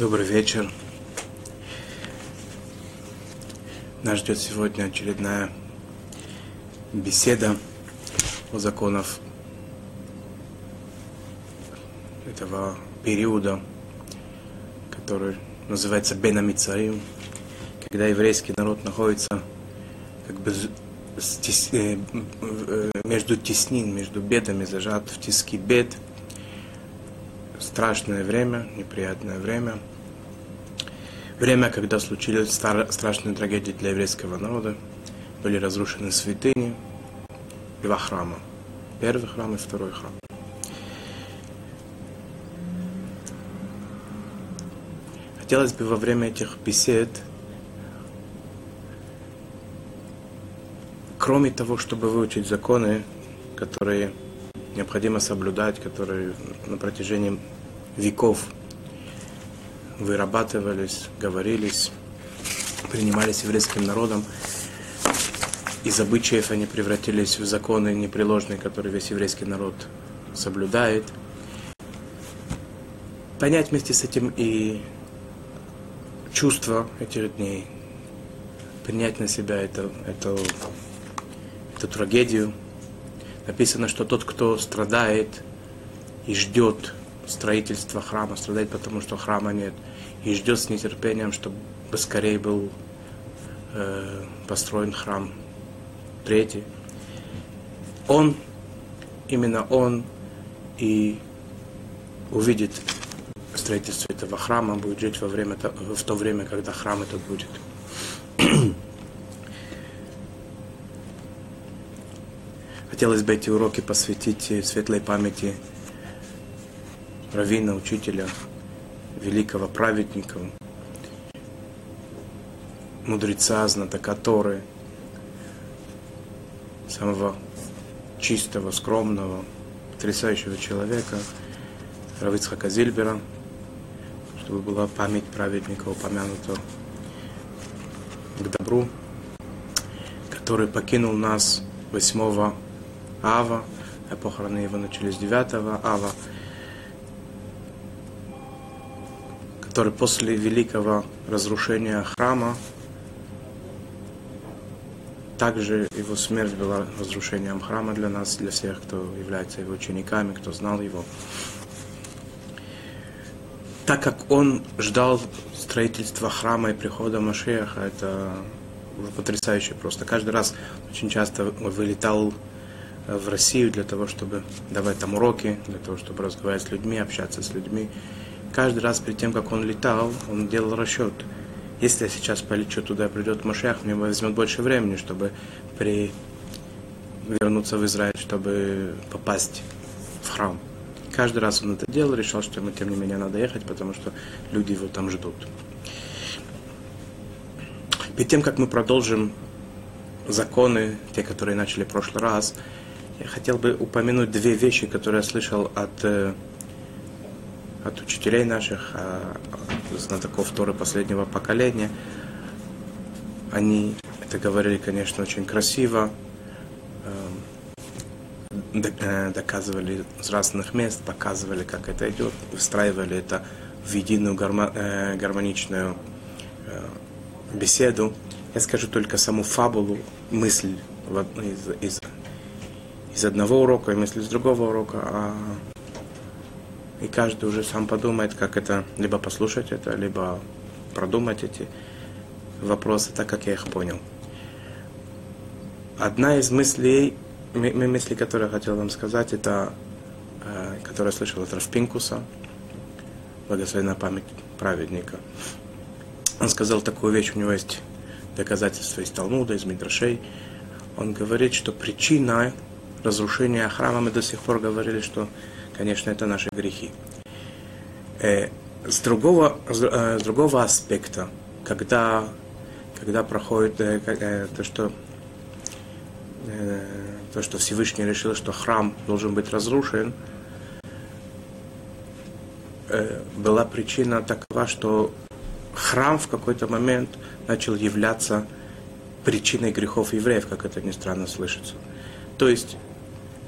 Добрый вечер. Нас ждет сегодня очередная беседа о законах этого периода, который называется Бенамицаим, когда еврейский народ находится как бы э, э, между теснин, между бедами, зажат в тиски бед – страшное время, неприятное время. Время, когда случились страшные трагедии для еврейского народа. Были разрушены святыни, два храма. Первый храм и второй храм. Хотелось бы во время этих бесед, кроме того, чтобы выучить законы, которые необходимо соблюдать, которые на протяжении веков вырабатывались, говорились, принимались еврейским народом. Из обычаев они превратились в законы непреложные, которые весь еврейский народ соблюдает. Понять вместе с этим и чувство этих дней, принять на себя это, это, эту трагедию, написано, что тот, кто страдает и ждет строительства храма, страдает потому, что храма нет, и ждет с нетерпением, чтобы скорее был э, построен храм третий. Он, именно он и увидит строительство этого храма, будет жить во время, в то время, когда храм этот будет. Хотелось бы эти уроки посвятить светлой памяти равина, учителя, великого праведника, мудреца, знатока Торы, самого чистого, скромного, потрясающего человека, Равицхака Зильбера, чтобы была память праведника упомянута к добру, который покинул нас 8 ава, похороны его начались 9 ава, который после великого разрушения храма, также его смерть была разрушением храма для нас, для всех, кто является его учениками, кто знал его. Так как он ждал строительства храма и прихода Машеха, это потрясающе просто. Каждый раз очень часто вылетал в Россию для того, чтобы давать там уроки, для того, чтобы разговаривать с людьми, общаться с людьми. Каждый раз перед тем, как он летал, он делал расчет. Если я сейчас полечу туда, придет Машех, мне возьмет больше времени, чтобы при... вернуться в Израиль, чтобы попасть в храм. Каждый раз он это делал, решил, что ему, тем не менее, надо ехать, потому что люди его там ждут. Перед тем, как мы продолжим законы, те, которые начали в прошлый раз, я хотел бы упомянуть две вещи, которые я слышал от, э, от учителей наших, а, знатоков Торы последнего поколения. Они это говорили, конечно, очень красиво, эм, э, доказывали с разных мест, показывали, как это идет, выстраивали это в единую э, гармоничную беседу. Я скажу только саму фабулу, мысль из, из из одного урока и мысли с другого урока, а и каждый уже сам подумает, как это, либо послушать это, либо продумать эти вопросы так, как я их понял. Одна из мыслей, мысли, которые я хотел вам сказать, это, э, которую я слышал от Рафпинкуса, благословенная память праведника. Он сказал такую вещь, у него есть доказательства из Талмуда, из Мидрашей. Он говорит, что причина разрушения храма, мы до сих пор говорили, что, конечно, это наши грехи. Э, с, другого, э, с другого аспекта, когда, когда проходит э, то, что, то, что Всевышний решил, что храм должен быть разрушен, была причина такова, что храм в какой-то момент начал являться причиной грехов евреев, как это ни странно слышится. То есть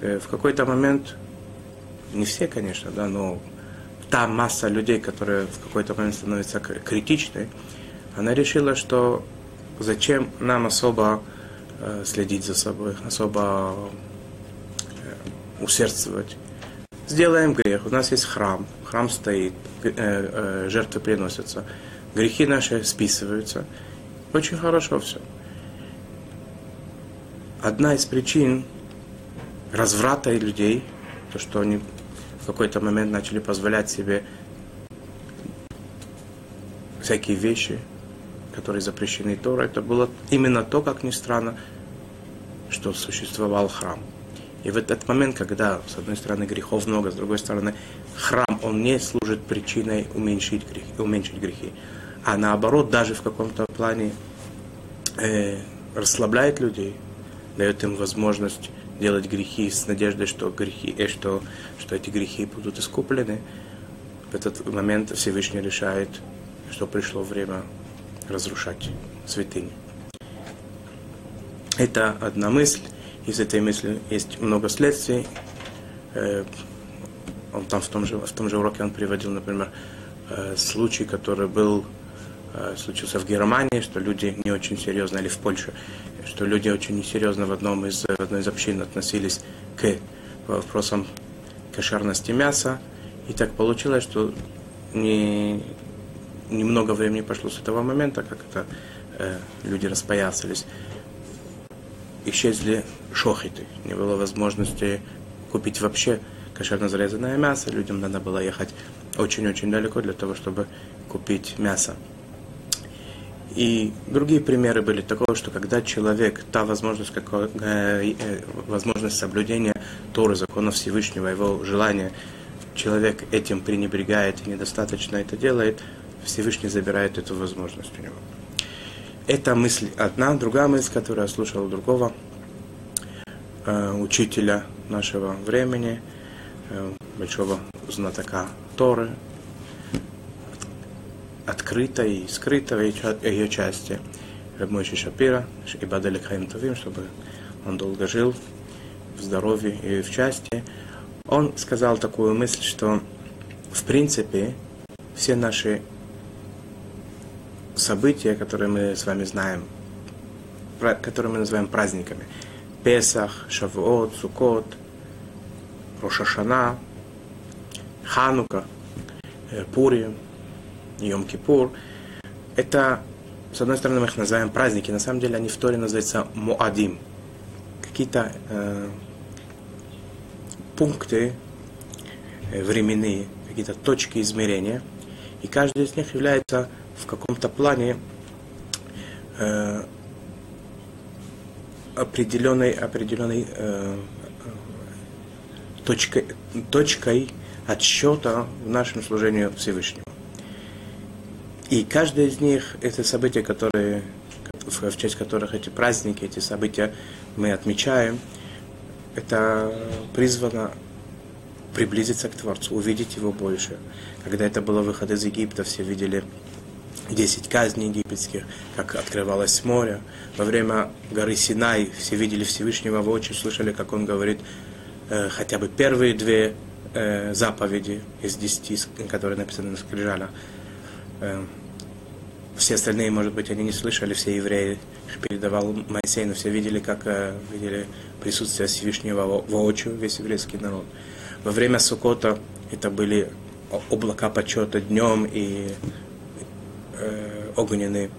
в какой-то момент, не все, конечно, да, но та масса людей, которая в какой-то момент становится критичной, она решила, что зачем нам особо э, следить за собой, особо э, усердствовать. Сделаем грех. У нас есть храм. Храм стоит, э, э, жертвы приносятся. Грехи наши списываются. Очень хорошо все. Одна из причин разврата людей, то, что они в какой-то момент начали позволять себе всякие вещи, которые запрещены Торой, это было именно то, как ни странно, что существовал храм. И в этот момент, когда, с одной стороны, грехов много, с другой стороны, храм, он не служит причиной уменьшить грехи, уменьшить грехи а наоборот, даже в каком-то плане э, расслабляет людей, дает им возможность делать грехи с надеждой, что, грехи, э, что, что эти грехи будут искуплены. В этот момент Всевышний решает, что пришло время разрушать святыни. Это одна мысль. Из этой мысли есть много следствий. Э, он там в том же, в том же уроке он приводил, например, э, случай, который был Э, случился в Германии, что люди не очень серьезно, или в Польше, что люди очень несерьезно в, одном из, в одной из общин относились к вопросам кошерности мяса. И так получилось, что не, немного времени пошло с этого момента, как это э, люди распоясались. Исчезли шохиты, не было возможности купить вообще кошерно зарезанное мясо. Людям надо было ехать очень-очень далеко для того, чтобы купить мясо. И другие примеры были такого, что когда человек, та возможность, какой, э, э, возможность соблюдения Торы, закона Всевышнего, его желания, человек этим пренебрегает и недостаточно это делает, Всевышний забирает эту возможность у него. Это мысль одна. Другая мысль, которую я слушал у другого э, учителя нашего времени, э, большого знатока Торы, открытой и скрытой ее части. Рабмойши Шапира, и Бадали Хаим Тувим, чтобы он долго жил в здоровье и в части. Он сказал такую мысль, что в принципе все наши события, которые мы с вами знаем, которые мы называем праздниками, Песах, Шавуот, Сукот, Рошашана, Ханука, э, Пурим – Йом-Кипур, это, с одной стороны, мы их называем праздники, на самом деле они в Торе называются Муадим. Какие-то э, пункты э, временные, какие-то точки измерения, и каждый из них является в каком-то плане э, определенной, определенной э, точкой, точкой отсчета в нашем служении Всевышнему. И каждое из них это события, которые, в честь которых эти праздники, эти события мы отмечаем, это призвано приблизиться к Творцу, увидеть его больше. Когда это было выход из Египта, все видели 10 казней египетских, как открывалось море. Во время горы Синай все видели Всевышнего в очи, слышали, как он говорит э, хотя бы первые две э, заповеди из десяти, которые написаны на скрижалях. Э, все остальные, может быть, они не слышали, все евреи передавал Моисей, но все видели, как э, видели присутствие Всевышнего воочию, весь еврейский народ. Во время Сукота это были облака почета днем и э, огненный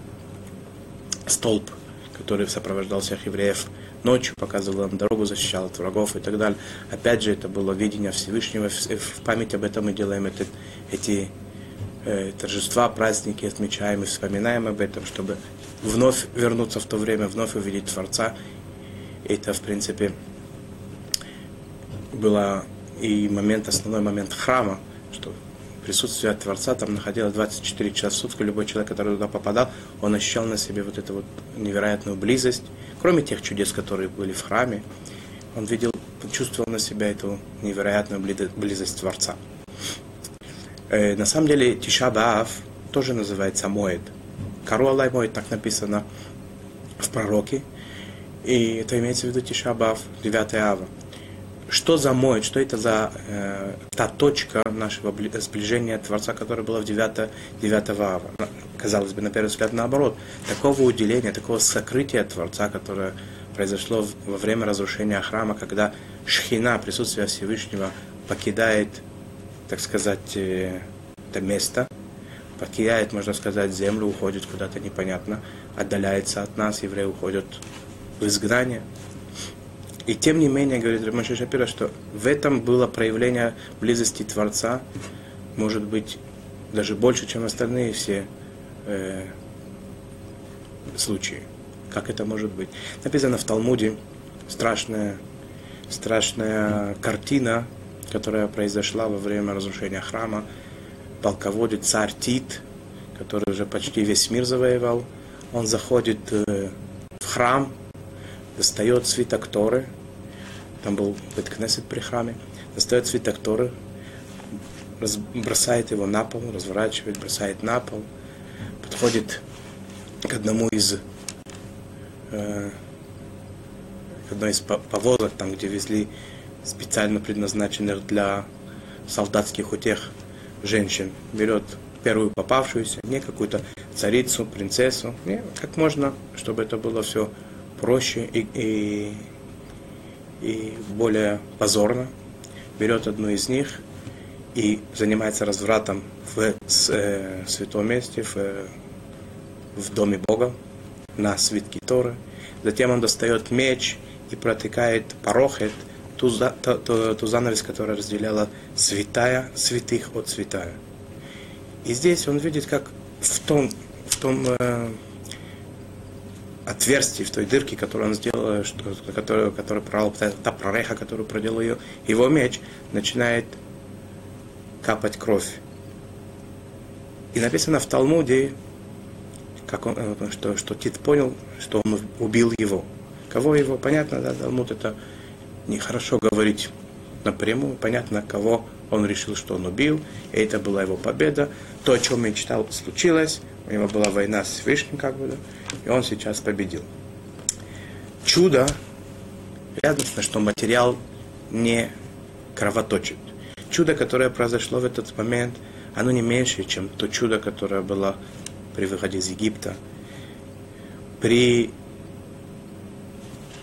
столб, который сопровождал всех евреев ночью, показывал им дорогу, защищал от врагов и так далее. Опять же, это было видение Всевышнего. В память об этом мы делаем это, эти э, торжества, праздники отмечаем и вспоминаем об этом, чтобы вновь вернуться в то время, вновь увидеть Творца. Это, в принципе, было и момент, основной момент храма, что присутствие Творца там находилось 24 часа в сутки. Любой человек, который туда попадал, он ощущал на себе вот эту вот невероятную близость. Кроме тех чудес, которые были в храме, он видел, чувствовал на себя эту невероятную близость Творца. Э, на самом деле Тиша Баав тоже называется Моэд. Кару Аллай Моэд так написано в пророке. И это имеется в виду Тиша Баав, 9 ава. что за мой, что это за э, та точка нашего сближения Творца, которая была в 9, 9 ава. Казалось бы, на первый взгляд, наоборот. Такого уделения, такого сокрытия Творца, которое произошло во время разрушения храма, когда шхина, присутствие Всевышнего, покидает, так сказать, э, это место, покидает, можно сказать, землю, уходит куда-то непонятно, отдаляется от нас, евреи уходят в изгнание. И тем не менее, говорит Рамаши Шапира, что в этом было проявление близости Творца, может быть, даже больше, чем остальные все э, случаи. Как это может быть? Написано в Талмуде страшная, страшная картина, которая произошла во время разрушения храма. Полководец царь Тит, который уже почти весь мир завоевал, он заходит э, в храм, достает свиток Торы, там был Беткнесет при храме, достает свиток Торы, бросает его на пол, разворачивает, бросает на пол, подходит к одному из э, к одной из повозок, там, где везли специально предназначенных для солдатских утех женщин, берет первую попавшуюся, не какую-то царицу, принцессу, не, как можно, чтобы это было все проще и, и, и более позорно. Берет одну из них и занимается развратом в э, святом месте, в, в доме Бога, на свитке Торы. Затем он достает меч и протыкает порохет, ту, ту, ту, ту занавес, которая разделяла святая святых от святая. И здесь он видит, как в том, в том э, отверстии, в той дырке, которую он сделал, что, которую, которую прорал, та, та прореха, которую проделал ее, его меч начинает капать кровь. И написано в Талмуде, как он, э, что, что Тит понял, что он убил его. Кого его? Понятно, да, Талмуд это нехорошо говорить напрямую. Понятно, кого он решил, что он убил. И это была его победа. То, о чем мечтал, случилось. У него была война с Вишней, как бы, и он сейчас победил. Чудо, ясно, что материал не кровоточит. Чудо, которое произошло в этот момент, оно не меньше, чем то чудо, которое было при выходе из Египта, при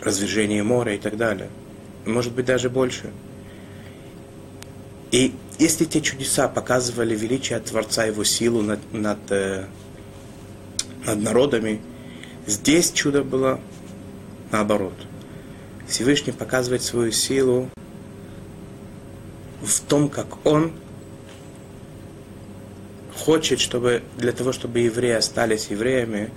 развержении моря и так далее. Может быть, даже больше. И если те чудеса показывали величие Творца, его силу над, над, э, над народами, здесь чудо было наоборот. Всевышний показывает свою силу в том, как Он хочет, чтобы для того, чтобы евреи остались евреями,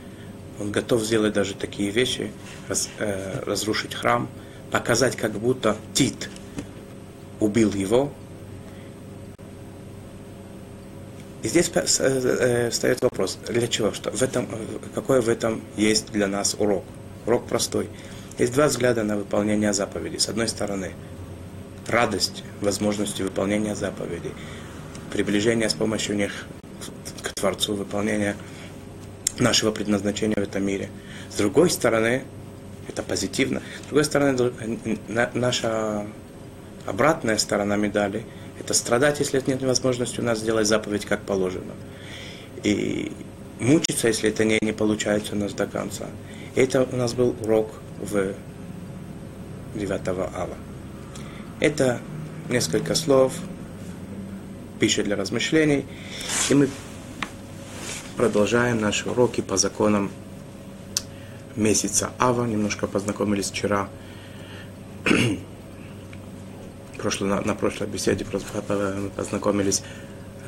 он готов сделать даже такие вещи, раз, э, разрушить храм, показать, как будто Тит убил его. И здесь э, э, встает вопрос, для чего? Что в этом, какой в этом есть для нас урок? Урок простой. Есть два взгляда на выполнение заповедей. С одной стороны, радость возможности выполнения заповедей, приближение с помощью них Творцу, выполнения нашего предназначения в этом мире. С другой стороны, это позитивно. С другой стороны, наша обратная сторона медали – это страдать, если нет возможности у нас сделать заповедь как положено. И мучиться, если это не, не получается у нас до конца. Это у нас был урок в 9 ава. Это несколько слов, пища для размышлений. И мы Продолжаем наши уроки по законам месяца Ава. Немножко познакомились вчера, прошло, на, на прошлой беседе познакомились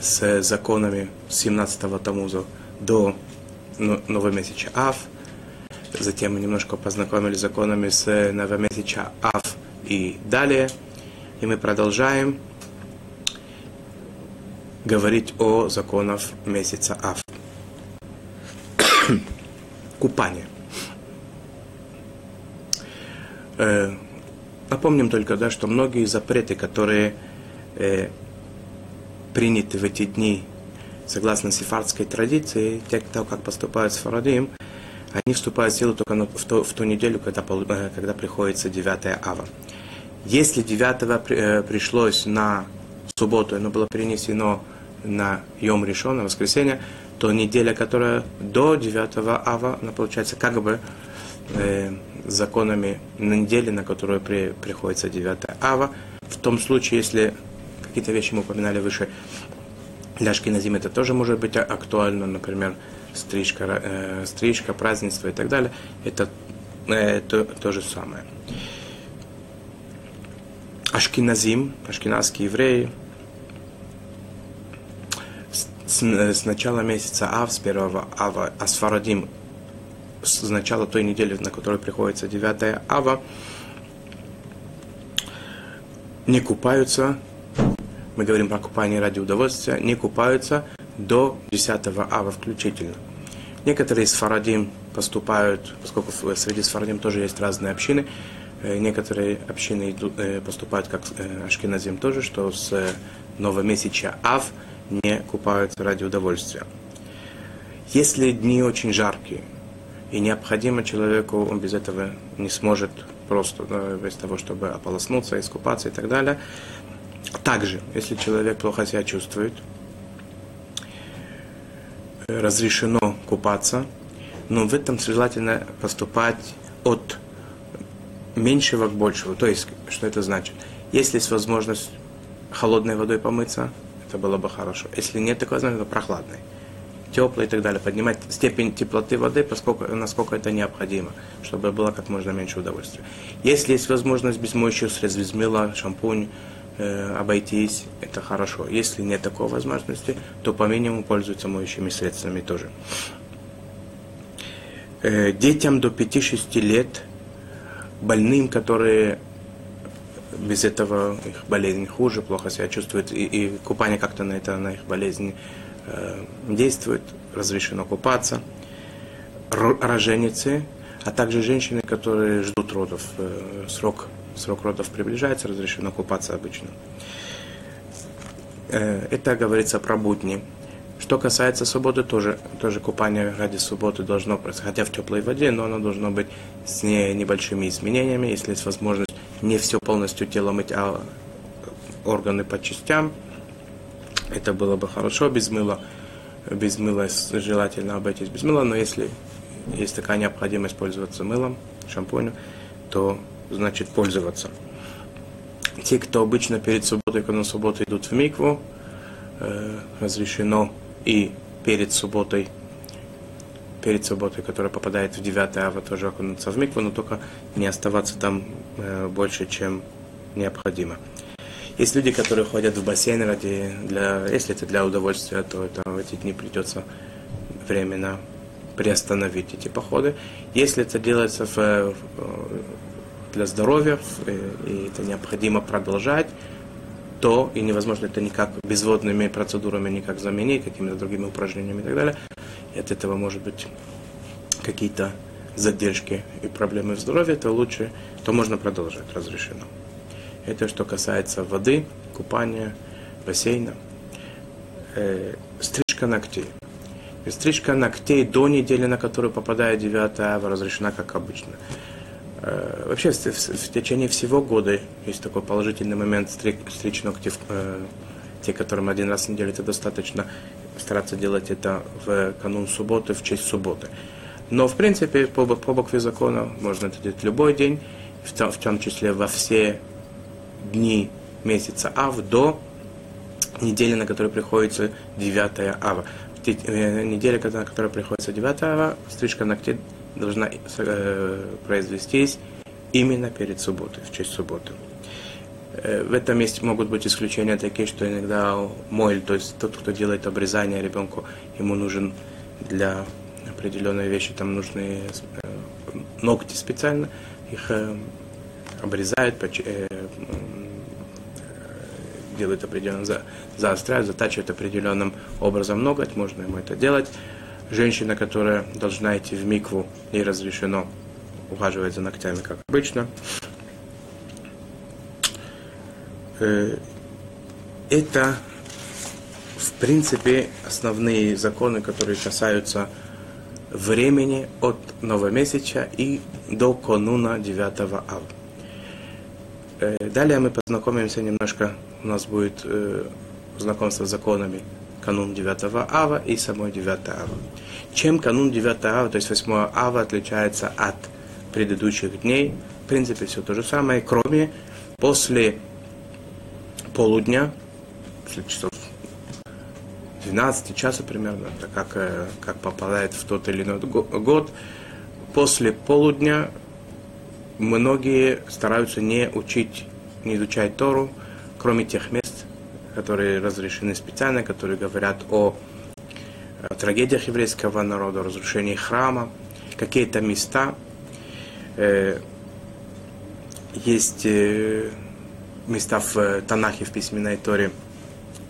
с законами 17-го Тамуза до новомесяча Ав. Затем мы немножко познакомились с законами с новомесяча Ав и далее. И мы продолжаем говорить о законах месяца Ав купание. Э, напомним только, да, что многие запреты, которые э, приняты в эти дни согласно сефардской традиции, те, кто как поступают с Фарадим, они вступают в силу только в, ту, в ту неделю, когда, э, когда приходится 9 ава. Если 9 пришлось на субботу, оно было перенесено на Йом Решон, на воскресенье, то неделя, которая до 9 ава, она получается как бы э, законами на неделе, на которую при, приходится 9 ава. В том случае, если какие-то вещи мы упоминали выше, для Шкиназим это тоже может быть актуально, например, стрижка, э, стрижка, празднество и так далее. Это э, то, то же самое. Ашкиназим, ашкеназские евреи, с, с начала месяца Ав, с первого Ава, Асфарадим, с начала той недели, на которую приходится 9 Ава, не купаются, мы говорим про купание ради удовольствия, не купаются до 10 ава включительно. Некоторые из фарадим поступают, поскольку среди сфарадим тоже есть разные общины, э, некоторые общины идут, э, поступают как э, ашкеназим тоже, что с новомесяча ав не купаются ради удовольствия. Если дни очень жаркие, и необходимо человеку, он без этого не сможет просто, да, без того, чтобы ополоснуться, искупаться и так далее. Также, если человек плохо себя чувствует, разрешено купаться, но в этом желательно поступать от меньшего к большему. То есть, что это значит? Если есть возможность холодной водой помыться, это было бы хорошо. Если нет такой возможности, то прохладной теплой и так далее, поднимать степень теплоты воды, поскольку, насколько это необходимо, чтобы было как можно меньше удовольствия. Если есть возможность без моющих средств, без мыла, шампунь, э, обойтись, это хорошо. Если нет такой возможности, то по минимуму пользуются моющими средствами тоже. Э, детям до 5-6 лет, больным, которые без этого их болезнь хуже, плохо себя чувствуют, и, и купание как-то на это, на их болезнь действует, разрешено купаться, роженицы, а также женщины, которые ждут родов, э, срок, срок родов приближается, разрешено купаться обычно. Э, это говорится про будни. Что касается субботы, тоже, тоже купание ради субботы должно происходить, хотя в теплой воде, но оно должно быть с не, небольшими изменениями, если есть возможность не все полностью тело мыть, а органы по частям – это было бы хорошо без мыла. Без мыла желательно обойтись без мыла, но если есть такая необходимость пользоваться мылом, шампунем, то значит пользоваться. Те, кто обычно перед субботой, когда на субботу идут в микву, э, разрешено и перед субботой, перед субботой, которая попадает в 9 ава, тоже окунуться в микву, но только не оставаться там э, больше, чем необходимо. Есть люди, которые ходят в бассейн ради, для, если это для удовольствия, то это в эти дни придется временно приостановить эти походы. Если это делается в, для здоровья, и это необходимо продолжать, то и невозможно это никак безводными процедурами никак заменить, какими-то другими упражнениями и так далее. И от этого может быть какие-то задержки и проблемы в здоровье, то лучше, то можно продолжать, разрешено. Это что касается воды, купания, бассейна. Э, стрижка ногтей. Стрижка ногтей до недели, на которую попадает 9 ава, разрешена как обычно. Э, вообще в, в течение всего года есть такой положительный момент стриг, стричь ногти. Э, те, которым один раз в неделю это достаточно, стараться делать это в канун субботы, в честь субботы. Но, в принципе, по, по букве закона можно это делать любой день, в том, в том числе во все дней месяца Ав до недели, на которую приходится 9 Ава. Э, неделя, на которую приходится 9 Ава, стрижка ногтей должна э, произвестись именно перед субботой, в честь субботы. Э, в этом месте могут быть исключения такие, что иногда мойль, то есть тот, кто делает обрезание ребенку, ему нужен для определенной вещи, там нужны ногти специально, их обрезают, делают определенно, за, заостряют, затачивают определенным образом ноготь, можно ему это делать. Женщина, которая должна идти в микву, ей разрешено ухаживать за ногтями, как обычно. Э, это, в принципе, основные законы, которые касаются времени от новомесяча и до конуна 9 ава. Э, далее мы познакомимся немножко, у нас будет э, знакомство с законами канун 9 ава и самой 9 ава. Чем канун 9 ава, то есть 8 ава, отличается от предыдущих дней? В принципе, все то же самое, кроме после полудня, после часов 12 часа примерно, это как, э, как попадает в тот или иной год, после полудня многие стараются не учить, не изучать Тору, кроме тех мест, которые разрешены специально, которые говорят о, трагедиях еврейского народа, о разрушении храма, какие-то места. Э, есть э, места в Танахе, в письменной Торе,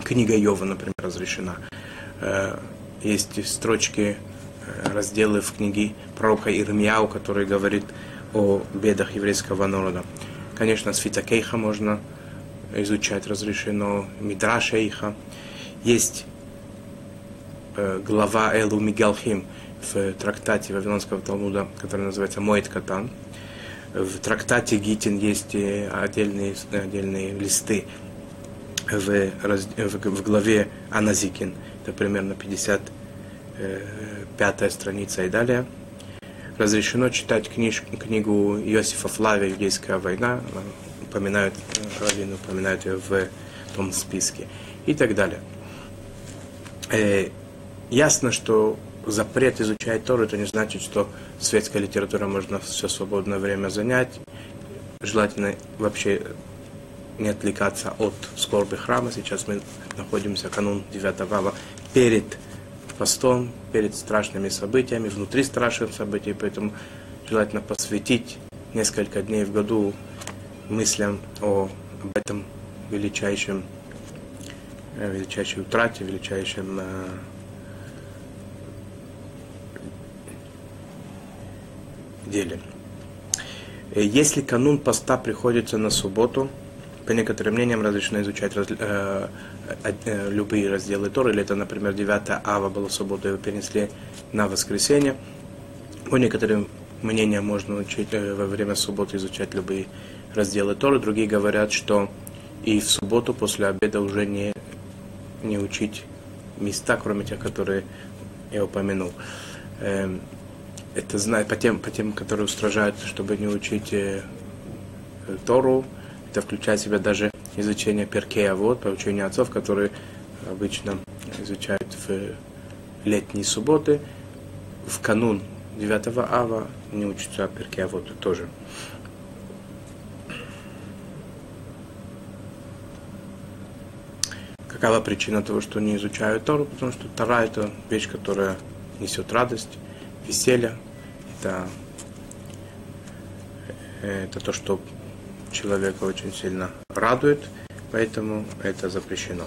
книга Йова, например, разрешена. Э, есть строчки, разделы в книге пророка Ирмияу, который говорит о бедах еврейского народа. Конечно, Свита Кейха можно изучать разрешено, Мидраш Эйха. Есть э, глава Элу Мигалхим в трактате Вавилонского Талмуда, который называется Моет Катан. В трактате Гитин есть отдельные, отдельные листы в, в, в главе Аназикин. Это примерно 55 страница и далее разрешено читать книж, книгу Иосифа Флавия «Юдейская война», упоминают, Равин упоминают ее в том списке и так далее. Э, ясно, что запрет изучать Тору, это не значит, что светская литература можно все свободное время занять. Желательно вообще не отвлекаться от скорби храма. Сейчас мы находимся канун 9 ава перед постом, перед страшными событиями, внутри страшных событий, поэтому желательно посвятить несколько дней в году мыслям о, об этом величайшем, э, величайшей утрате, величайшем э, деле. Э, если канун поста приходится на субботу, по некоторым мнениям разрешено изучать э, любые разделы Торы, или это, например, 9 ава было в его перенесли на воскресенье. По некоторым мнениям можно учить э, во время субботы изучать любые разделы Торы. Другие говорят, что и в субботу после обеда уже не, не учить места, кроме тех, которые я упомянул. Э, это знает по тем, по тем, которые устражают, чтобы не учить э, Тору, это включает в себя даже изучение перкея вот, поучения отцов, которые обычно изучают в летние субботы. В канун 9 ава не учатся перкея вот тоже. Какова причина того, что не изучают Тору? Потому что Тора – это вещь, которая несет радость, веселье. Это, э, это то, что человека очень сильно радует, поэтому это запрещено.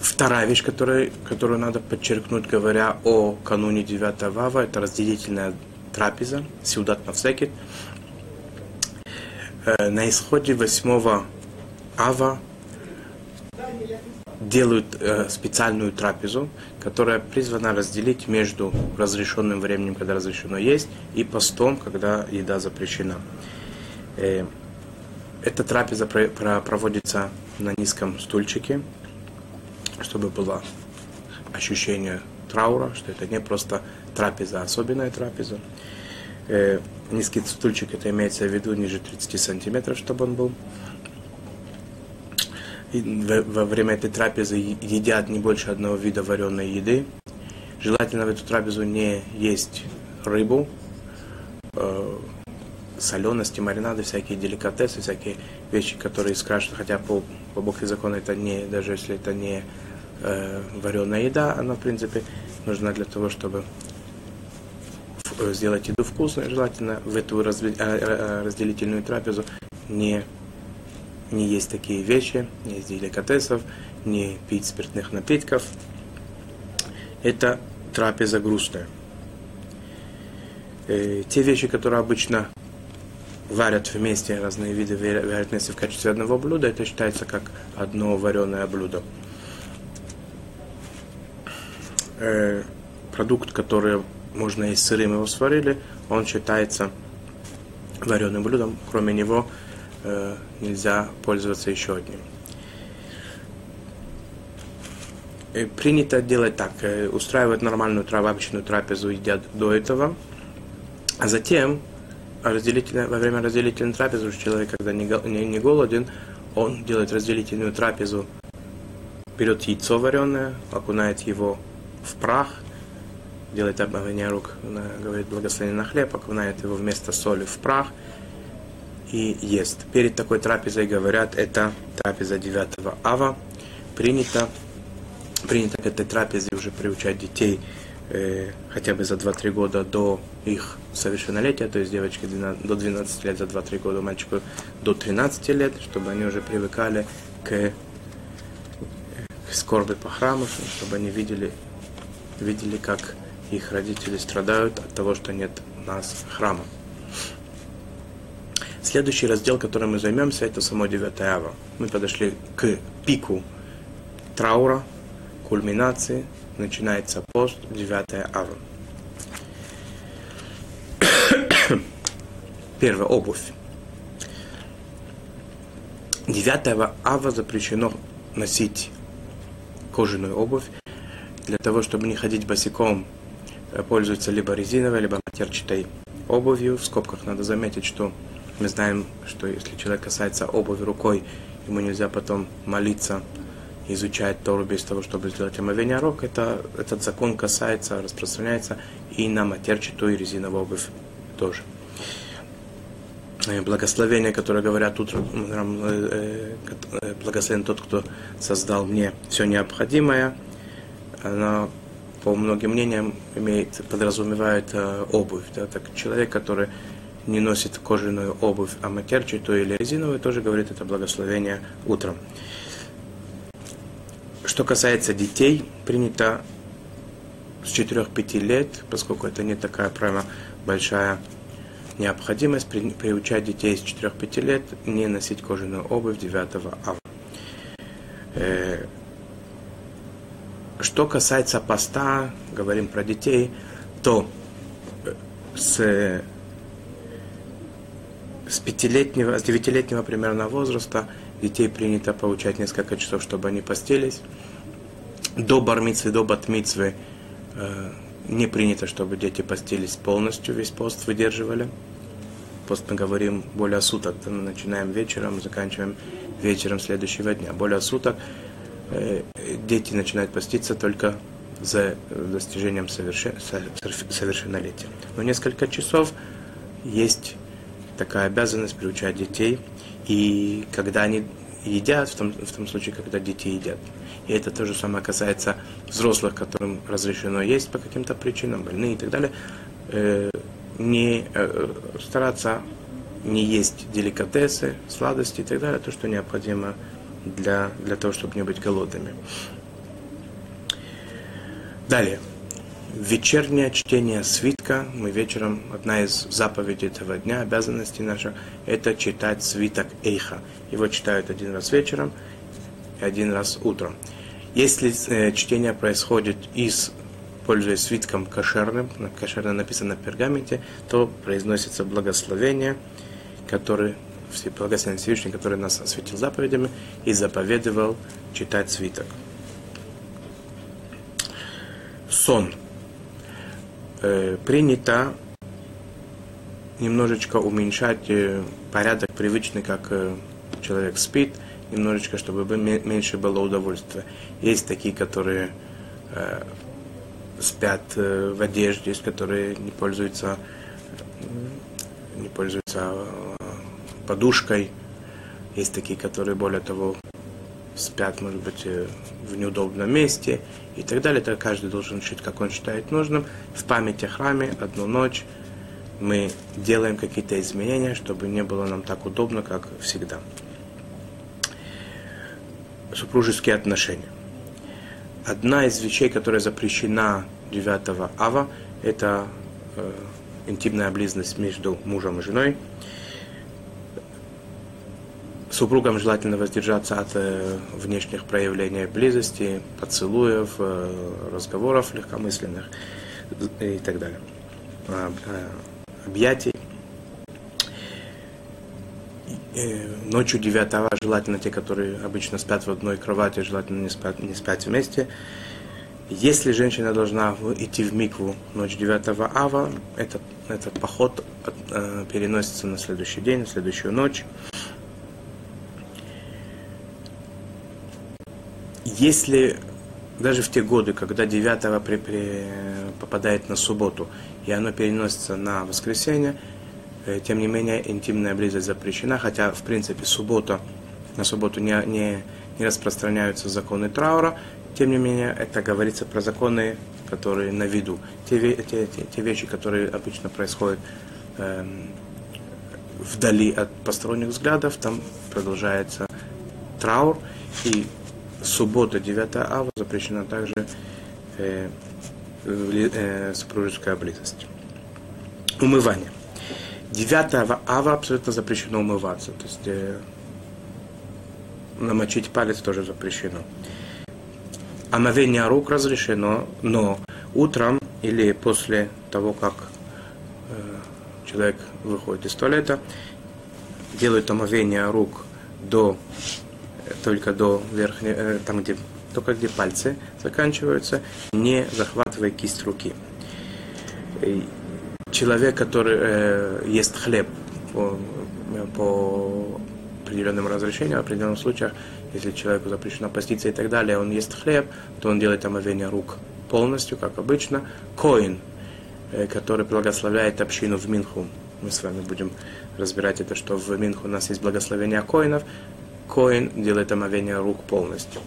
Вторая вещь, которая, которую надо подчеркнуть, говоря о кануне 9 Вава, это разделительная трапеза, Сиудат Навсекет. Э, на исходе 8 Ава делают э, специальную трапезу, которая призвана разделить между разрешенным временем, когда разрешено есть, и постом, когда еда запрещена. Э, эта трапеза проводится на низком стульчике, чтобы было ощущение траура, что это не просто трапеза, а особенная трапеза. Э, низкий стульчик, это имеется в виду ниже 30 сантиметров, чтобы он был. И во время этой трапезы едят не больше одного вида вареной еды. Желательно в эту трапезу не есть рыбу, э, солености, маринады, всякие деликатесы, всякие вещи, которые скрашены, хотя по, по букве закона это не, даже если это не э, вареная еда, она, в принципе, нужна для того, чтобы э, сделать еду вкусной, желательно в эту э, э, разделительную трапезу не, не есть такие вещи, не есть деликатесов, не пить спиртных напитков. Это трапеза грустная. те вещи, которые обычно варят вместе разные виды вместе в качестве одного блюда, это считается как одно вареное блюдо. Э, продукт, который можно есть сырым, его сварили, он считается вареным блюдом. Кроме него э, нельзя пользоваться еще одним. И принято делать так, э, устраивать нормальную обычную трапезу, едят до этого, а затем разделительно, во время разделительной трапезы человек, когда не, не, не голоден, он делает разделительную трапезу, берет яйцо вареное, окунает его в прах, делает обмывание рук, говорит благословение на хлеб, окунает его вместо соли в прах и ест. Перед такой трапезой говорят, это трапеза 9 ава, принято, принято к этой трапезе уже приучать детей э, хотя бы за 2-3 года до их совершеннолетия, то есть девочки 12, до 12 лет за 2-3 года, мальчику до 13 лет, чтобы они уже привыкали к, к скорби по храму, чтобы они видели, видели, как их родители страдают от того, что нет у нас храма. Следующий раздел, которым мы займемся, это само 9 ава. Мы подошли к пику траура, кульминации, начинается пост 9 ава. Первое, обувь. 9 ава запрещено носить кожаную обувь для того, чтобы не ходить босиком Э, пользуются либо резиновой, либо матерчатой обувью. В скобках надо заметить, что мы знаем, что если человек касается обуви рукой, ему нельзя потом молиться, изучать Тору без того, чтобы сделать омовение рук. Это, этот закон касается, распространяется и на матерчатую и резиновую обувь тоже. Э, благословение, которое говорят утром, э, благословен тот, кто создал мне все необходимое, оно по многим мнениям, имеет, подразумевает э, обувь. Да, так человек, который не носит кожаную обувь, а матерчатую или резиновую, тоже говорит это благословение утром. Что касается детей, принято с 4-5 лет, поскольку это не такая прямо большая необходимость, при, приучать детей с 4-5 лет не носить кожаную обувь 9 ава. Э, что касается поста, говорим про детей, то э, с, с пятилетнего, с девятилетнего примерно возраста детей принято получать несколько часов, чтобы они постились. До бармицвы, до батмицвы э, не принято, чтобы дети постились полностью, весь пост выдерживали. Пост мы говорим более суток, мы начинаем вечером, заканчиваем вечером следующего дня. Более суток – Э, дети начинают поститься только за достижением совершен... совершеннолетия. Но несколько часов есть такая обязанность приучать детей, и когда они едят, в том, в том случае, когда дети едят. И это то же самое касается взрослых, которым разрешено есть по каким-то причинам, больные и так далее. Э, не э, стараться не есть деликатесы, сладости и так далее, то, что необходимо для, для того, чтобы не быть голодными. Далее. Вечернее чтение свитка. Мы вечером, одна из заповедей этого дня, обязанностей наша, это читать свиток Эйха. Его читают один раз вечером и один раз утром. Если э, чтение происходит из пользуясь свитком кошерным, кошерно написано на пергаменте, то произносится благословение, которое благословен Всевышний, который нас осветил заповедями и заповедовал читать свиток. Сон. Э, принято немножечко уменьшать э, порядок привычный, как э, человек спит, немножечко, чтобы меньше было удовольствия. Есть такие, которые э, спят э, в одежде, есть которые не пользуются, не пользуются подушкой. Есть такие, которые, более того, спят, может быть, э, в неудобном месте и так далее. Это каждый должен решить, как он считает нужным. В памяти о храме одну ночь мы делаем какие-то изменения, чтобы не было нам так удобно, как всегда. Супружеские отношения. Одна из вещей, которая запрещена 9 ава, это э, интимная близость между мужем и женой. Супругам желательно воздержаться от э, внешних проявлений близости, поцелуев, э, разговоров легкомысленных и так далее, а, а, объятий. э, ночью 9 желательно те, которые обычно спят в одной кровати, желательно не спать, не спать вместе. Если женщина должна идти в микву ночь 9 ава, этот, этот поход э, переносится на следующий день, на следующую ночь. Если даже в те годы, когда 9 при, при, попадает на субботу, и оно переносится на воскресенье, э, тем не менее интимная близость запрещена, хотя в принципе суббота, на субботу не, не, не распространяются законы траура, тем не менее это говорится про законы, которые на виду. Те, те, те, те вещи, которые обычно происходят эм, вдали от посторонних взглядов, там продолжается траур, и суббота 9 ава запрещена также э, э, супружеская близость. Умывание. 9 ава абсолютно запрещено умываться. То есть э, намочить палец тоже запрещено. Омовение рук разрешено, но утром или после того, как э, человек выходит из туалета, делают омовение рук до только до верхней, э, там где только где пальцы заканчиваются, не захватывая кисть руки. Человек, который э, ест хлеб по, по определенным разрешениям, в определенных случаях, если человеку запрещено поститься и так далее, он ест хлеб, то он делает омовение рук полностью, как обычно. Коин, э, который благословляет общину в Минху, мы с вами будем разбирать это, что в Минху у нас есть благословение коинов, Коин делает омовение рук полностью.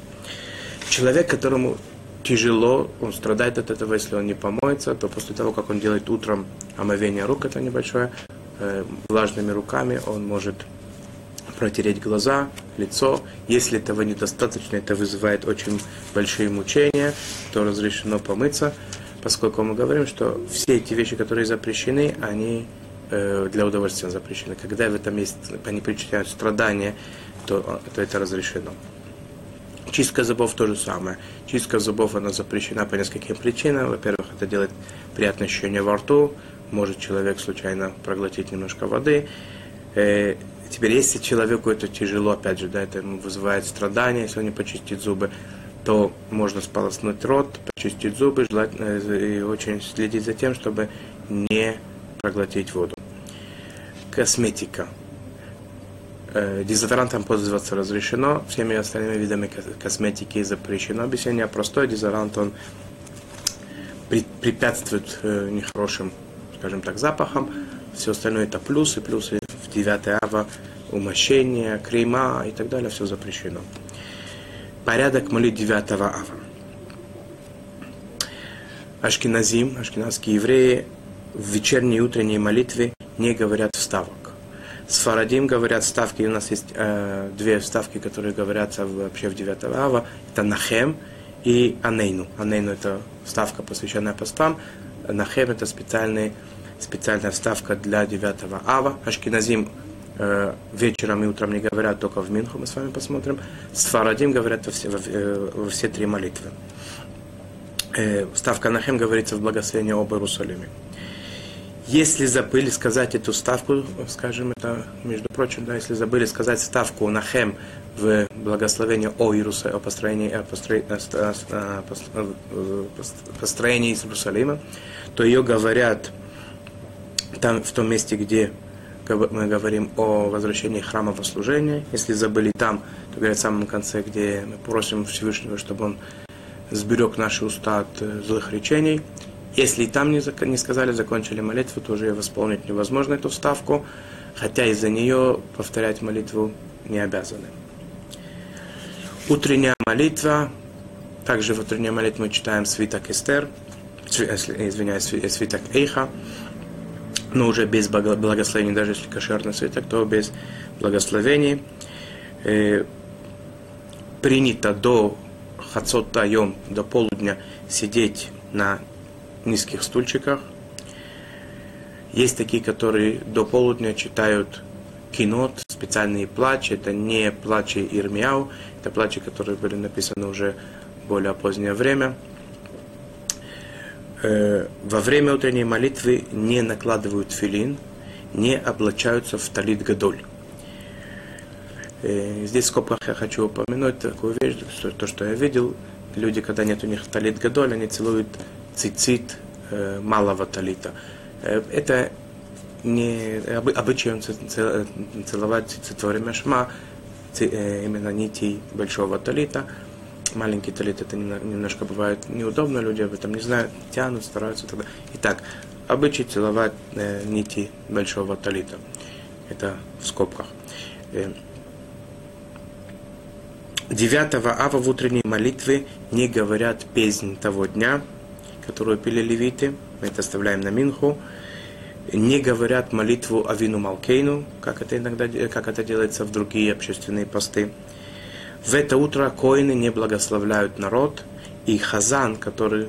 Человек, которому тяжело, он страдает от этого, если он не помоется, то после того, как он делает утром омовение рук, это небольшое, э, влажными руками он может протереть глаза, лицо. Если этого недостаточно, это вызывает очень большие мучения, то разрешено помыться, поскольку мы говорим, что все эти вещи, которые запрещены, они э, для удовольствия запрещены. Когда в этом есть, они причиняют страдания то, то это разрешено. Чистка зубов то же самое. Чистка зубов она запрещена по нескольким причинам. Во-первых, это делает приятное ощущение во рту. Может человек случайно проглотить немножко воды. Э, теперь, если человеку это тяжело, опять же, да, это вызывает страдания, если он не почистит зубы, то можно сполоснуть рот, почистить зубы, желательно, э, и очень следить за тем, чтобы не проглотить воду. Косметика. Э, дезодорантом пользоваться разрешено, всеми остальными видами косметики запрещено. Объяснение простое, дезодорант он препятствует э, нехорошим, скажем так, запахам. Все остальное это плюсы, плюсы в 9 ава, умощение, крема и так далее, все запрещено. Порядок молит 9 ава. Ашкиназим, ашкеназские евреи в вечерней и утренней молитве не говорят вставок. С Фарадим говорят ставки, у нас есть э, две ставки, которые говорятся вообще в 9 ава. Это Нахем и Анейну. Анейну это ставка, посвященная постам. Нахем это специальный, специальная ставка для 9 ава. Ашкиназим э, вечером и утром не говорят, только в Минху мы с вами посмотрим. С Фарадим говорят во все, во, э, во все три молитвы. Э, ставка Нахем говорится в благословении об Иерусалиме. Если забыли сказать эту ставку, скажем это, между прочим, да, если забыли сказать ставку на хем в благословении о Иерусалиме, о построении, о построении Иерусалима, то ее говорят там, в том месте, где мы говорим о возвращении храма во служение. Если забыли там, то говорят в самом конце, где мы просим Всевышнего, чтобы он сберег наши уста от э, злых речений. Если и там не, не сказали, закончили молитву, то уже ее восполнить невозможно, эту вставку, хотя из-за нее повторять молитву не обязаны. Утренняя молитва, также в утренней молитве мы читаем свиток Эстер, извиняюсь, свиток Эйха, но уже без благословений, даже если кошерный свиток, то без благословений. Э, принято до Хацот Тайом, до полудня сидеть на низких стульчиках. Есть такие, которые до полудня читают кинот, специальные плачи. Это не плачи Ирмияу, это плачи, которые были написаны уже более позднее время. Э, во время утренней молитвы не накладывают филин, не облачаются в талит гадоль. И здесь в скобках я хочу упомянуть такую вещь, что, то, что я видел, люди, когда нет у них талит гадоль, они целуют цицит э, малого талита. Э, это не обычай он целовать цицит во время шма, э, именно нити большого талита. Маленький талит это немножко бывает неудобно, люди об этом не знают, тянут, стараются тогда. Итак, обычай целовать э, нити большого талита. Это в скобках. Э, 9 ава в утренней молитве не говорят песнь того дня, которую пели левиты, мы это оставляем на Минху, не говорят молитву Авину Малкейну, как это иногда как это делается в другие общественные посты. В это утро коины не благословляют народ, и Хазан, который,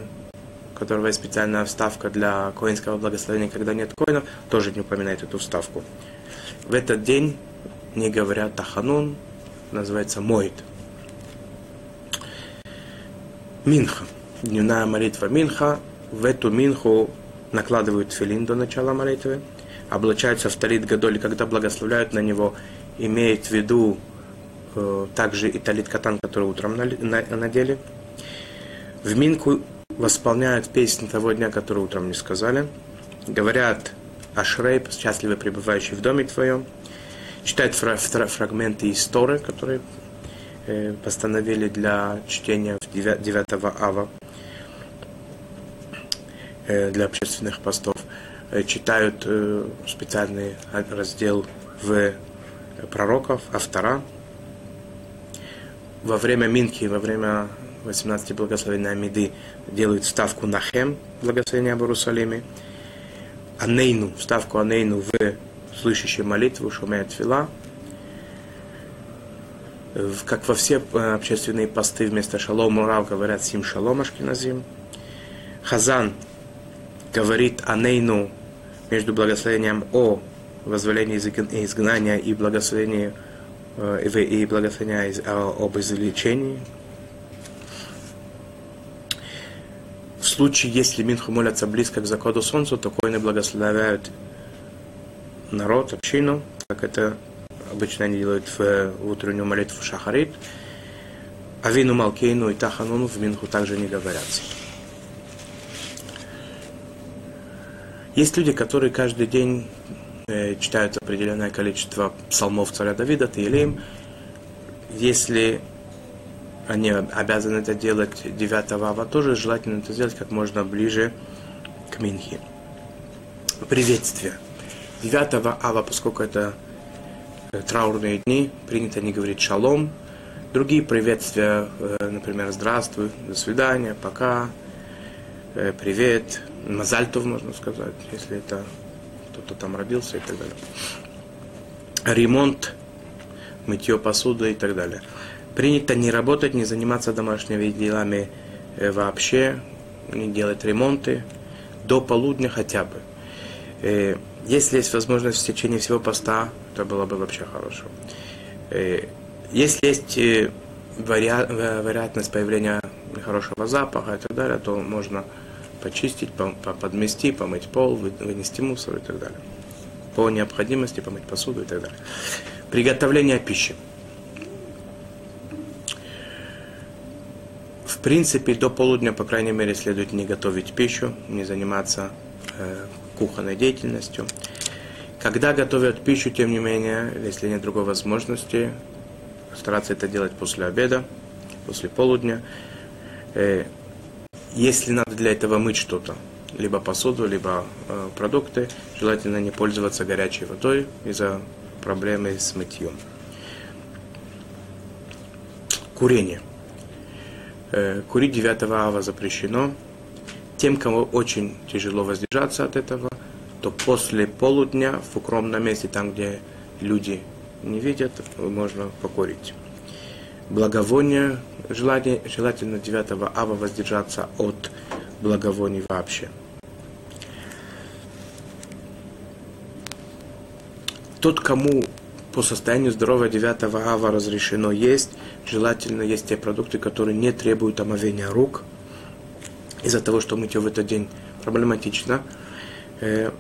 которого есть специальная вставка для коинского благословения, когда нет коинов, тоже не упоминает эту вставку. В этот день не говорят Таханун, называется Моид. Минха. Дневная молитва Минха. В эту Минху накладывают филин до начала молитвы, облачаются в талит гадоль, когда благословляют на него, имеет в виду э, также и талит катан, который утром надели. В Минку восполняют песни того дня, который утром не сказали. Говорят Ашрей, счастливый пребывающий в доме твоем. Читают фрагменты истории, которые Э, постановили для чтения 9 ава для общественных постов. Э, читают специальный раздел в пророков, автора. Во время Минки, во время 18 благословения Амиды делают ставку на Хем, благословение об Иерусалиме. Анейну, ставку Анейну в слышащей молитву, шумеет фила – как во все э, общественные посты вместо шалом урав говорят сим шалом ашкиназим. Хазан говорит анейну между благословением о возволении изгнания и благословении э, и благословения об излечении. В случае, если Минху молятся близко к заходу солнца, то коины благословляют народ, общину, как это обычно они делают в, в утреннюю молитву Шахарит. Авину Малкейну и Тахануну в Минху также не говорят. Есть люди, которые каждый день э, читают определенное количество псалмов царя Давида, Таилим. Если они обязаны это делать 9 ава, тоже желательно это сделать как можно ближе к Минхе. Приветствие. 9 ава, поскольку это Э, траурные дни принято не говорить шалом. Другие приветствия, э, например, здравствуй, до свидания, пока, привет, мазальтов, можно сказать, если это кто-то там родился и так далее. Ремонт, мытье посуды и так далее. Принято не работать, не заниматься домашними делами вообще, не делать ремонты до полудня хотя бы. Если есть возможность в течение всего поста это было бы вообще хорошо. Э, если есть э, вероятность появления хорошего запаха и так далее, то можно почистить, подмести, помыть пол, вынести мусор и так далее. По необходимости помыть посуду и так далее. Приготовление пищи. В принципе, до полудня, по крайней мере, следует не готовить пищу, не заниматься э, кухонной деятельностью. Когда готовят пищу, тем не менее, если нет другой возможности, стараться это делать после обеда, после полудня. Э, если надо для этого мыть что-то, либо посуду, либо э, продукты, желательно не пользоваться горячей водой из-за проблемы с мытьем. Курение. Э, курить 9 ава запрещено. Тем, кому очень тяжело воздержаться от этого, то после полудня в укромном месте, там, где люди не видят, можно покурить. Благовоние, желание, желательно 9 ава воздержаться от благовоний вообще. Тот, кому по состоянию здоровья 9 ава разрешено есть, желательно есть те продукты, которые не требуют омовения рук, из-за того, что мытье в этот день проблематично. Э,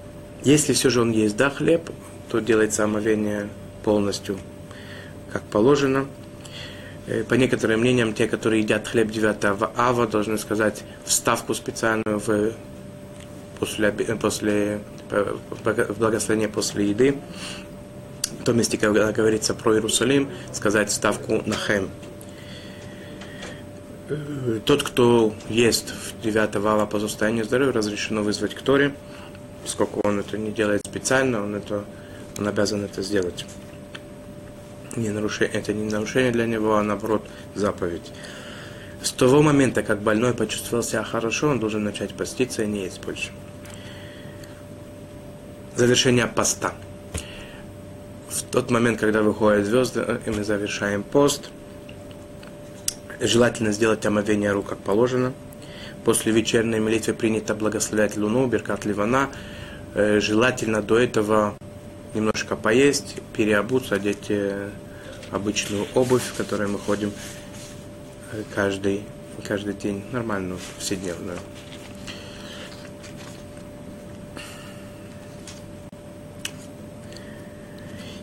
если все же он есть, да, хлеб, то делается омовение полностью как положено. Э, по некоторым мнениям, те, которые едят хлеб 9 ава, должны сказать вставку специальную в, после, после благословения после еды. В том месте, когда говорится про Иерусалим, сказать вставку на хем. Э, тот, кто ест в 9 ава по состоянию здоровья, разрешено вызвать к Торе, поскольку он это не делает специально, он, это, он обязан это сделать не нарушение, это не нарушение для него, а наоборот заповедь. С того момента, как больной почувствовал себя хорошо, он должен начать поститься и не есть больше. Завершение поста. В тот момент, когда выходят звезды, и мы завершаем пост, желательно сделать омовение рук, как положено. После вечерней молитвы принято благословлять луну, беркат ливана. Э, желательно до этого немножко поесть, переобуться, одеть э, обычную обувь, в которой мы ходим э, каждый, каждый день, нормальную, вседневную.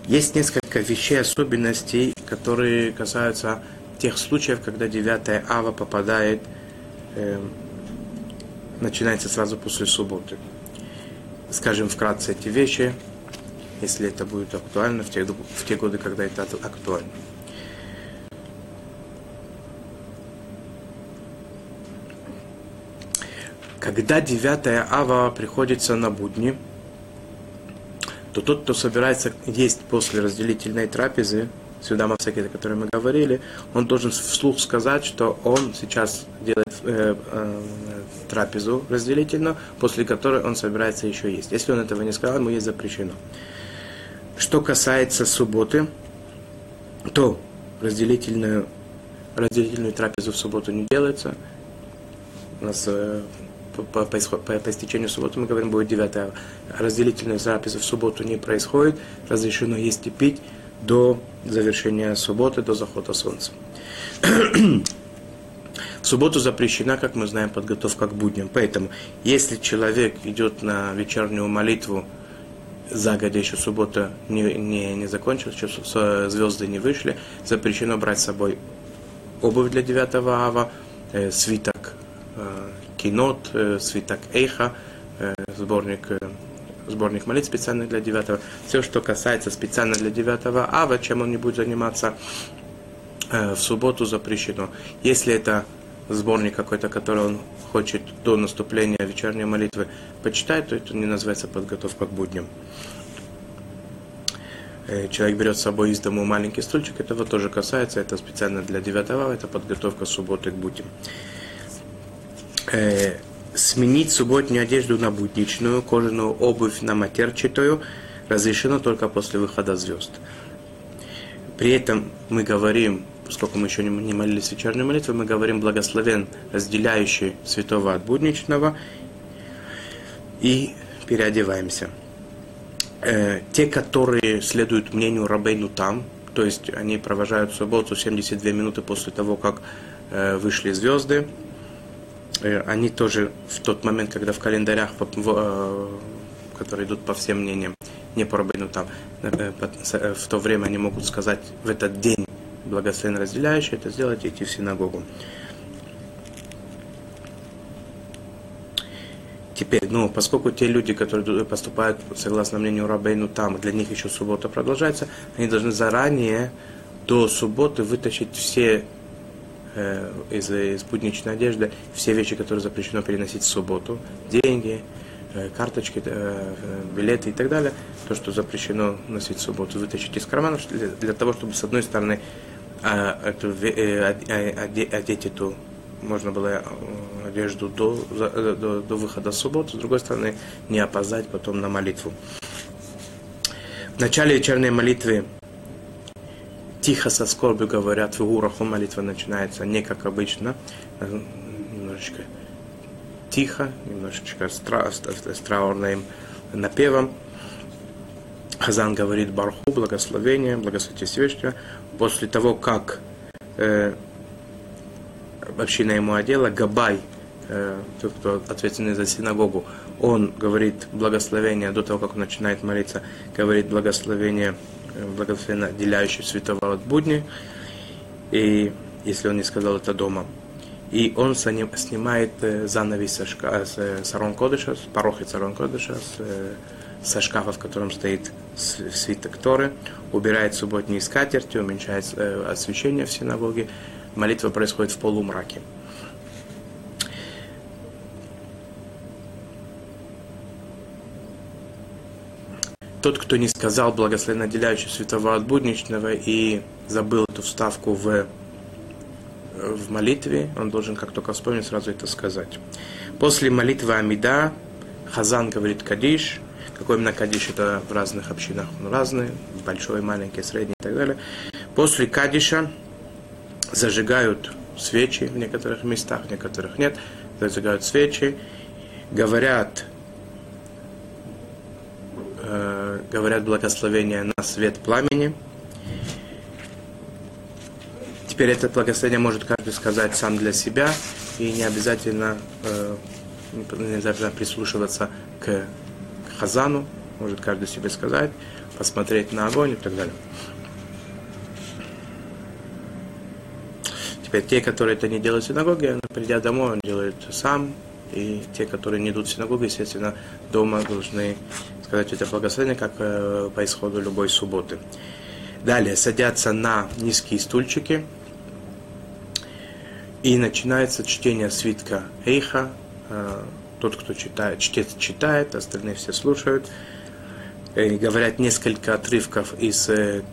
Есть несколько вещей, особенностей, которые касаются тех случаев, когда 9 ава попадает, э, начинается сразу после субботы. Скажем вкратце эти вещи – если это будет актуально в те, в те годы, когда это актуально. Когда 9 ава приходится на будни, то тот, кто собирается есть после разделительной трапезы, сюда Мавсакета, о которой мы говорили, он должен вслух сказать, что он сейчас делает э, э, трапезу разделительную, после которой он собирается еще есть. Если он этого не сказал, ему есть запрещено. Что касается субботы, то разделительную, разделительную трапезу в субботу не делается. У нас э, по, по, по, по, истечению субботы мы говорим, будет 9 разделительная трапеза в субботу не происходит. Разрешено есть и пить до завершения субботы, до захода солнца. В субботу запрещена, как мы знаем, подготовка к будням. Поэтому, если человек идет на вечернюю молитву загодя еще суббота не, не, не закончилась, еще звезды не вышли, запрещено брать с собой обувь для 9 ава, э, свиток э, кинот, э, свиток эйха, э, сборник, э, сборник молитв специально для 9 Все, что касается специально для 9 ава, чем он не будет заниматься, э, в субботу запрещено. Если это сборник какой-то, который он хочет до наступления вечерней молитвы почитать, то это не называется подготовка к будням. Э, человек берет с собой из дому маленький стульчик, этого тоже касается, это специально для девятого, это подготовка субботы к будням. Э, сменить субботнюю одежду на будничную, кожаную обувь на матерчатую разрешено только после выхода звезд. При этом мы говорим поскольку мы еще не молились вечерней молитвой, мы говорим благословен, разделяющий святого от будничного, и переодеваемся. Э, те, которые следуют мнению Рабейну там, то есть они провожают субботу 72 минуты после того, как э, вышли звезды, э, они тоже в тот момент, когда в календарях, э, которые идут по всем мнениям, не по Рабейну там, э, э, в то время они могут сказать в этот день благословенно разделяющий, это сделать идти в синагогу. Теперь, ну, поскольку те люди, которые поступают согласно мнению Рабейну там, для них еще суббота продолжается, они должны заранее до субботы вытащить все э, из, из будничной одежды, все вещи, которые запрещено переносить в субботу, деньги, э, карточки, э, билеты и так далее, то, что запрещено носить в субботу, вытащить из карманов для, для того, чтобы с одной стороны а, эту, э, одеть эту можно было э, одежду до, э, до, до выхода в субботу, с другой стороны, не опоздать потом на молитву. В начале вечерней молитвы тихо со скорбью говорят в ураху, молитва начинается не как обычно, немножечко тихо, немножечко с, с траурным напевом. Хазан говорит Барху, благословение, благословите Всевышнего. После того, как э, община ему одела, Габай, э, тот, кто ответственный за синагогу, он говорит благословение, до того, как он начинает молиться, говорит благословение, э, благословенно деляющий святого от будни, и если он не сказал это дома. И он снимает э, занавес со, шка, с Сарон Кодыша, с порохи Сарон Кодыша, с, со шкафа, в котором стоит свиток Торы, убирает субботние скатерти, уменьшает освещение в синагоге. Молитва происходит в полумраке. тот, кто не сказал благословенно отделяющий святого от будничного и забыл эту вставку в, в молитве, он должен, как только вспомнить, сразу это сказать. После молитвы Амида Хазан говорит Кадиш. Какой именно Кадиш, это в разных общинах он разный, большой, маленький, средний и так далее. После Кадиша зажигают свечи в некоторых местах, в некоторых нет. Зажигают свечи, говорят э, говорят благословение на свет пламени. Теперь это благословение может каждый сказать сам для себя, и не обязательно, э, не обязательно прислушиваться к хазану, может каждый себе сказать, посмотреть на огонь и так далее. Теперь те, которые это не делают в синагоге, придя домой, он делает сам, и те, которые не идут в синагогу, естественно, дома должны сказать это благословение, как э, по исходу любой субботы. Далее садятся на низкие стульчики, и начинается чтение свитка Эйха. Э, тот, кто читает, чтец читает, остальные все слушают. И говорят несколько отрывков из э,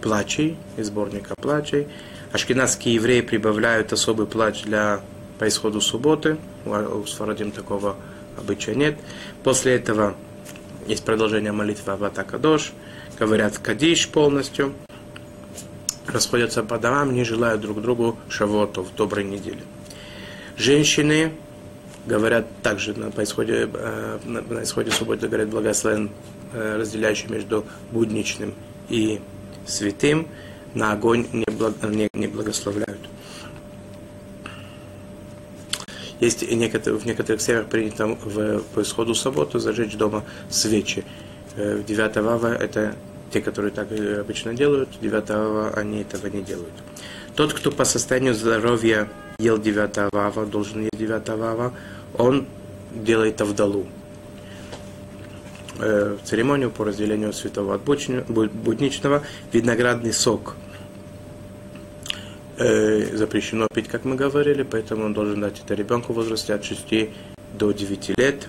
плачей, из сборника плачей. Ашкенадские евреи прибавляют особый плач для по исходу субботы. У Сфарадим такого обычая нет. После этого есть продолжение молитвы Авата Кадош, говорят Кадиш полностью, расходятся по домам, не желают друг другу шавотов, доброй недели. Женщины говорят также на, исходе, э, на, исходе субботы говорят благословен, э, разделяющий между будничным и святым, на огонь не, не, благословляют. Есть некоторые, в некоторых сферах принято в, по исходу субботы зажечь дома свечи. Э, в 9 ава это те, которые так обычно делают, 9 ава они этого не делают. Тот, кто по состоянию здоровья ел 9 ава, должен есть 9 ава, он делает авдалу. Э, церемонию по разделению святого от будничного, виноградный сок – э, запрещено пить, как мы говорили, поэтому он должен дать это ребенку в возрасте от 6 до 9 лет.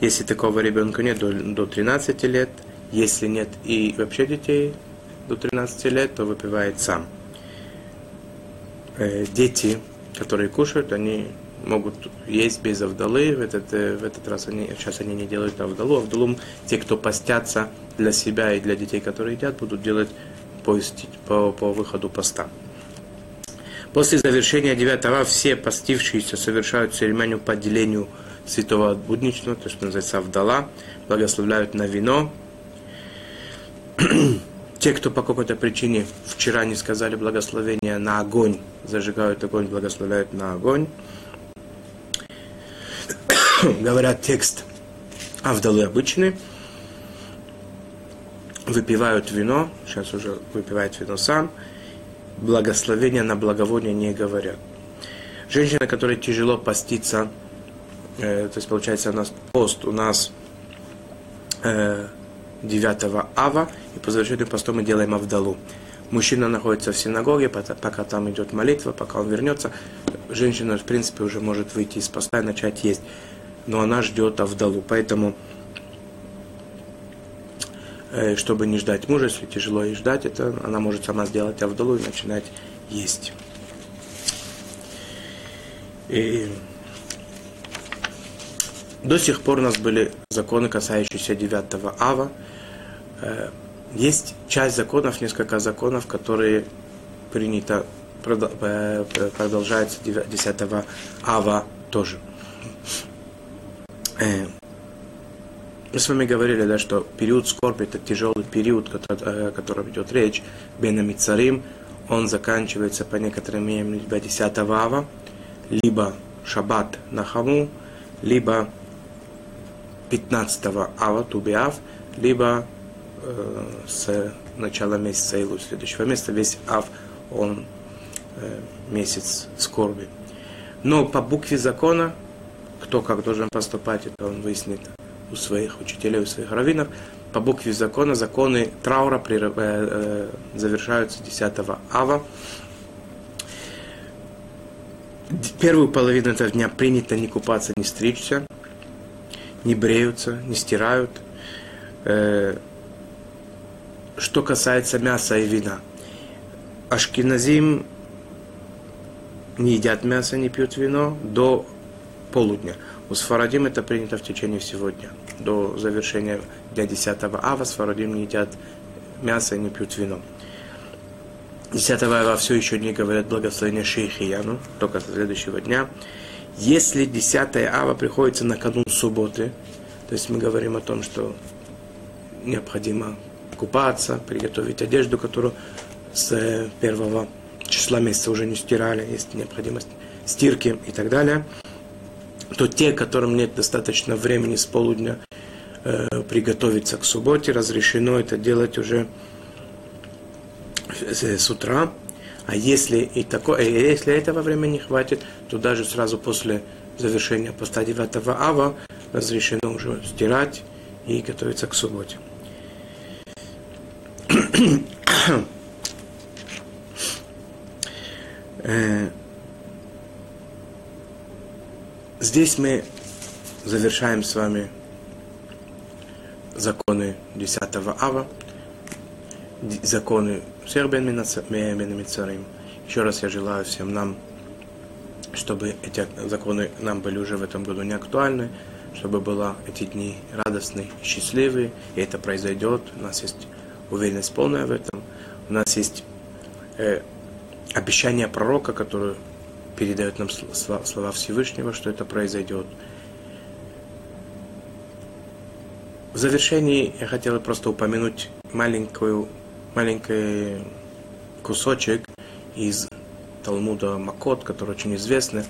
Если такого ребенка нет, до, до 13 лет. Если нет и вообще детей до 13 лет, то выпивает сам. Э, дети, которые кушают, они могут есть без авдалы. В этот, э, в этот раз они, сейчас они не делают авдалу. Авдалу те, кто постятся для себя и для детей, которые едят, будут делать по, по, по выходу поста. После завершения девятого все постившиеся совершают церемонию по отделению святого от будничного, то, что называется Авдала, благословляют на вино. Те, кто по какой-то причине вчера не сказали благословения на огонь, зажигают огонь, благословляют на огонь. Говорят текст Авдалы обычный. Выпивают вино, сейчас уже выпивает вино сам – благословения на благовоние не говорят. Женщина, которой тяжело поститься, э, то есть получается у нас пост у нас э, 9 ава, и по завершению поста мы делаем авдалу. Мужчина находится в синагоге, пока там идет молитва, пока он вернется. Женщина, в принципе, уже может выйти из поста и начать есть. Но она ждет авдалу. Поэтому Э, чтобы не ждать мужа, если тяжело ей ждать, это она может сама сделать авдалу и начинать есть. И до сих пор у нас были законы, касающиеся 9 ава. Э, есть часть законов, несколько законов, которые принято, э, продолжаются 10 ава тоже. Мы с вами говорили, да, что период скорби – это тяжелый период, о котором идет речь, Бенами Царим, он заканчивается по некоторым мнениям либо 10 ава, либо Шаббат на Хаму, либо 15 ава, тубиав, либо э, с начала месяца Илу следующего месяца. Весь ав, он э, месяц скорби. Но по букве закона, кто как должен поступать, это он выяснит у своих учителей, у своих раввинов. По букве закона законы траура э, завершаются 10 ава. Первую половину этого дня принято не купаться, не стричься, не бреются, не стирают. Что касается мяса и вина. Ашкиназим не едят мясо, не пьют вино до полудня. У Сфарадим это принято в течение всего дня. До завершения дня 10 ава Сфарадим не едят мясо не пьют вино. 10 ава все еще не говорят благословение Шейхияну, только со следующего дня. Если 10 ава приходится на канун субботы, то есть мы говорим о том, что необходимо купаться, приготовить одежду, которую с первого числа месяца уже не стирали, есть необходимость стирки и так далее, то те, которым нет достаточно времени с полудня э, приготовиться к субботе, разрешено это делать уже с утра. А если и такое, э, если этого времени не хватит, то даже сразу после завершения поста 9 ава разрешено уже стирать и готовиться к субботе. Э, здесь мы завершаем с вами законы 10 ава, законы всех Бен Мицарим. Еще раз я желаю всем нам, чтобы эти законы нам были уже в этом году не актуальны, чтобы были эти дни радостные, счастливые, и это произойдет. У нас есть уверенность полная в этом. У нас есть э, обещание пророка, которое передает нам слова Всевышнего, что это произойдет. В завершении я хотел просто упомянуть маленькую, маленький кусочек из Талмуда Макот, который очень известный.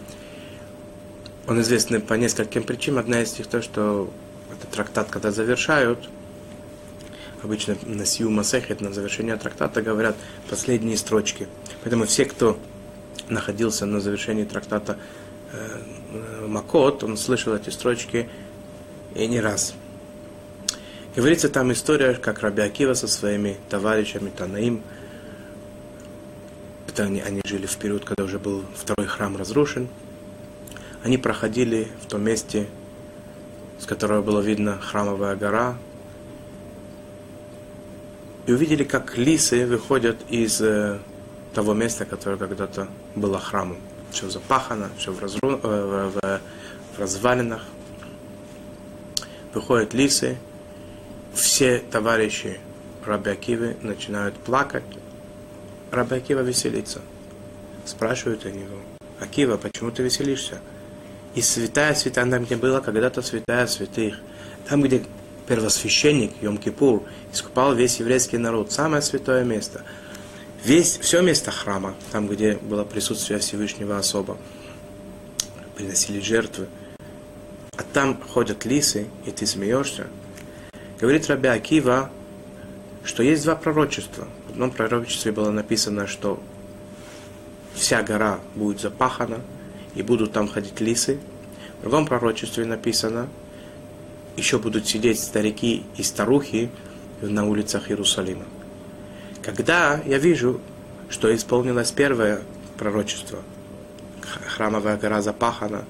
Он известный по нескольким причинам. Одна из них то, что этот трактат, когда завершают, обычно на Сию Масехет, на завершение трактата говорят последние строчки. Поэтому все, кто находился на завершении трактата э, Макот, он слышал эти строчки и не раз. Говорится там история, как Раби Акива со своими товарищами Танаим, это они, они жили в период, когда уже был второй храм разрушен, они проходили в том месте, с которого было видно храмовая гора, и увидели, как лисы выходят из э, того места, которое когда-то было храмом. Все запахано, все в, разру... э, в, в, в развалинах. Выходят лисы, все товарищи Раби Акивы начинают плакать. Раби Акива веселится. Спрашивают они его, Акива, почему ты веселишься? И святая святая, там, где была когда-то святая святых, там, где первосвященник Йом-Кипур искупал весь еврейский народ, самое святое место. Весь, все место храма, там, где было присутствие Всевышнего особо, приносили жертвы. А там ходят лисы, и ты смеешься. Говорит Раби Акива, что есть два пророчества. В одном пророчестве было написано, что вся гора будет запахана, и будут там ходить лисы. В другом пророчестве написано, еще будут сидеть старики и старухи на улицах Иерусалима. Когда я вижу, что исполнилось первое пророчество, храмовая гора запахана,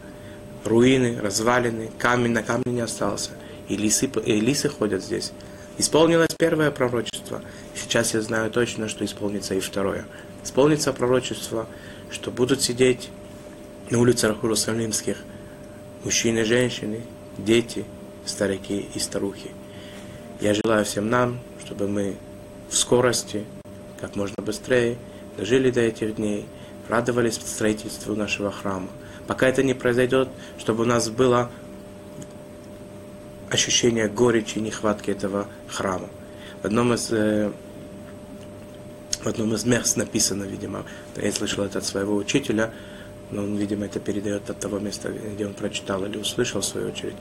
руины, развалины, камень на камне не остался, и лисы, и лисы ходят здесь. Исполнилось первое пророчество. Сейчас я знаю точно, что исполнится и второе. Исполнится пророчество, что будут сидеть на улицах Иерусалимских мужчины, женщины, дети, старики и старухи. Я желаю всем нам, чтобы мы в скорости, как можно быстрее, дожили до этих дней, радовались строительству нашего храма. Пока это не произойдет, чтобы у нас было ощущение горечи и нехватки этого храма. В одном из, э, в одном из мест написано, видимо, я слышал это от своего учителя, но он, видимо, это передает от того места, где он прочитал или услышал, в свою очередь.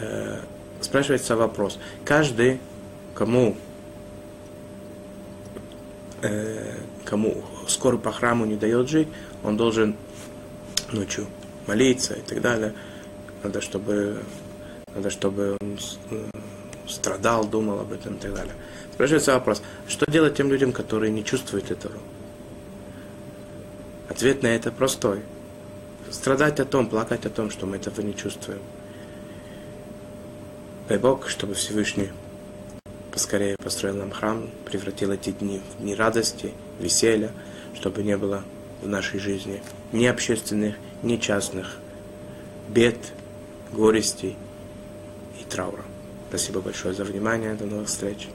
Э, спрашивается вопрос. Каждый, кому, э, кому скоро по храму не дает жить, он должен ночью молиться и так далее. Надо, чтобы, надо, чтобы он э, страдал, думал об этом и так далее. Спрашивается вопрос, что делать тем людям, которые не чувствуют этого? Ответ на это простой. Страдать о том, плакать о том, что мы этого не чувствуем. Дай Бог, чтобы Всевышний поскорее построил нам храм, превратил эти дни в дни радости, веселья, чтобы не было в нашей жизни ни общественных, ни частных бед, горестей и траура. Спасибо большое за внимание. До новых встреч.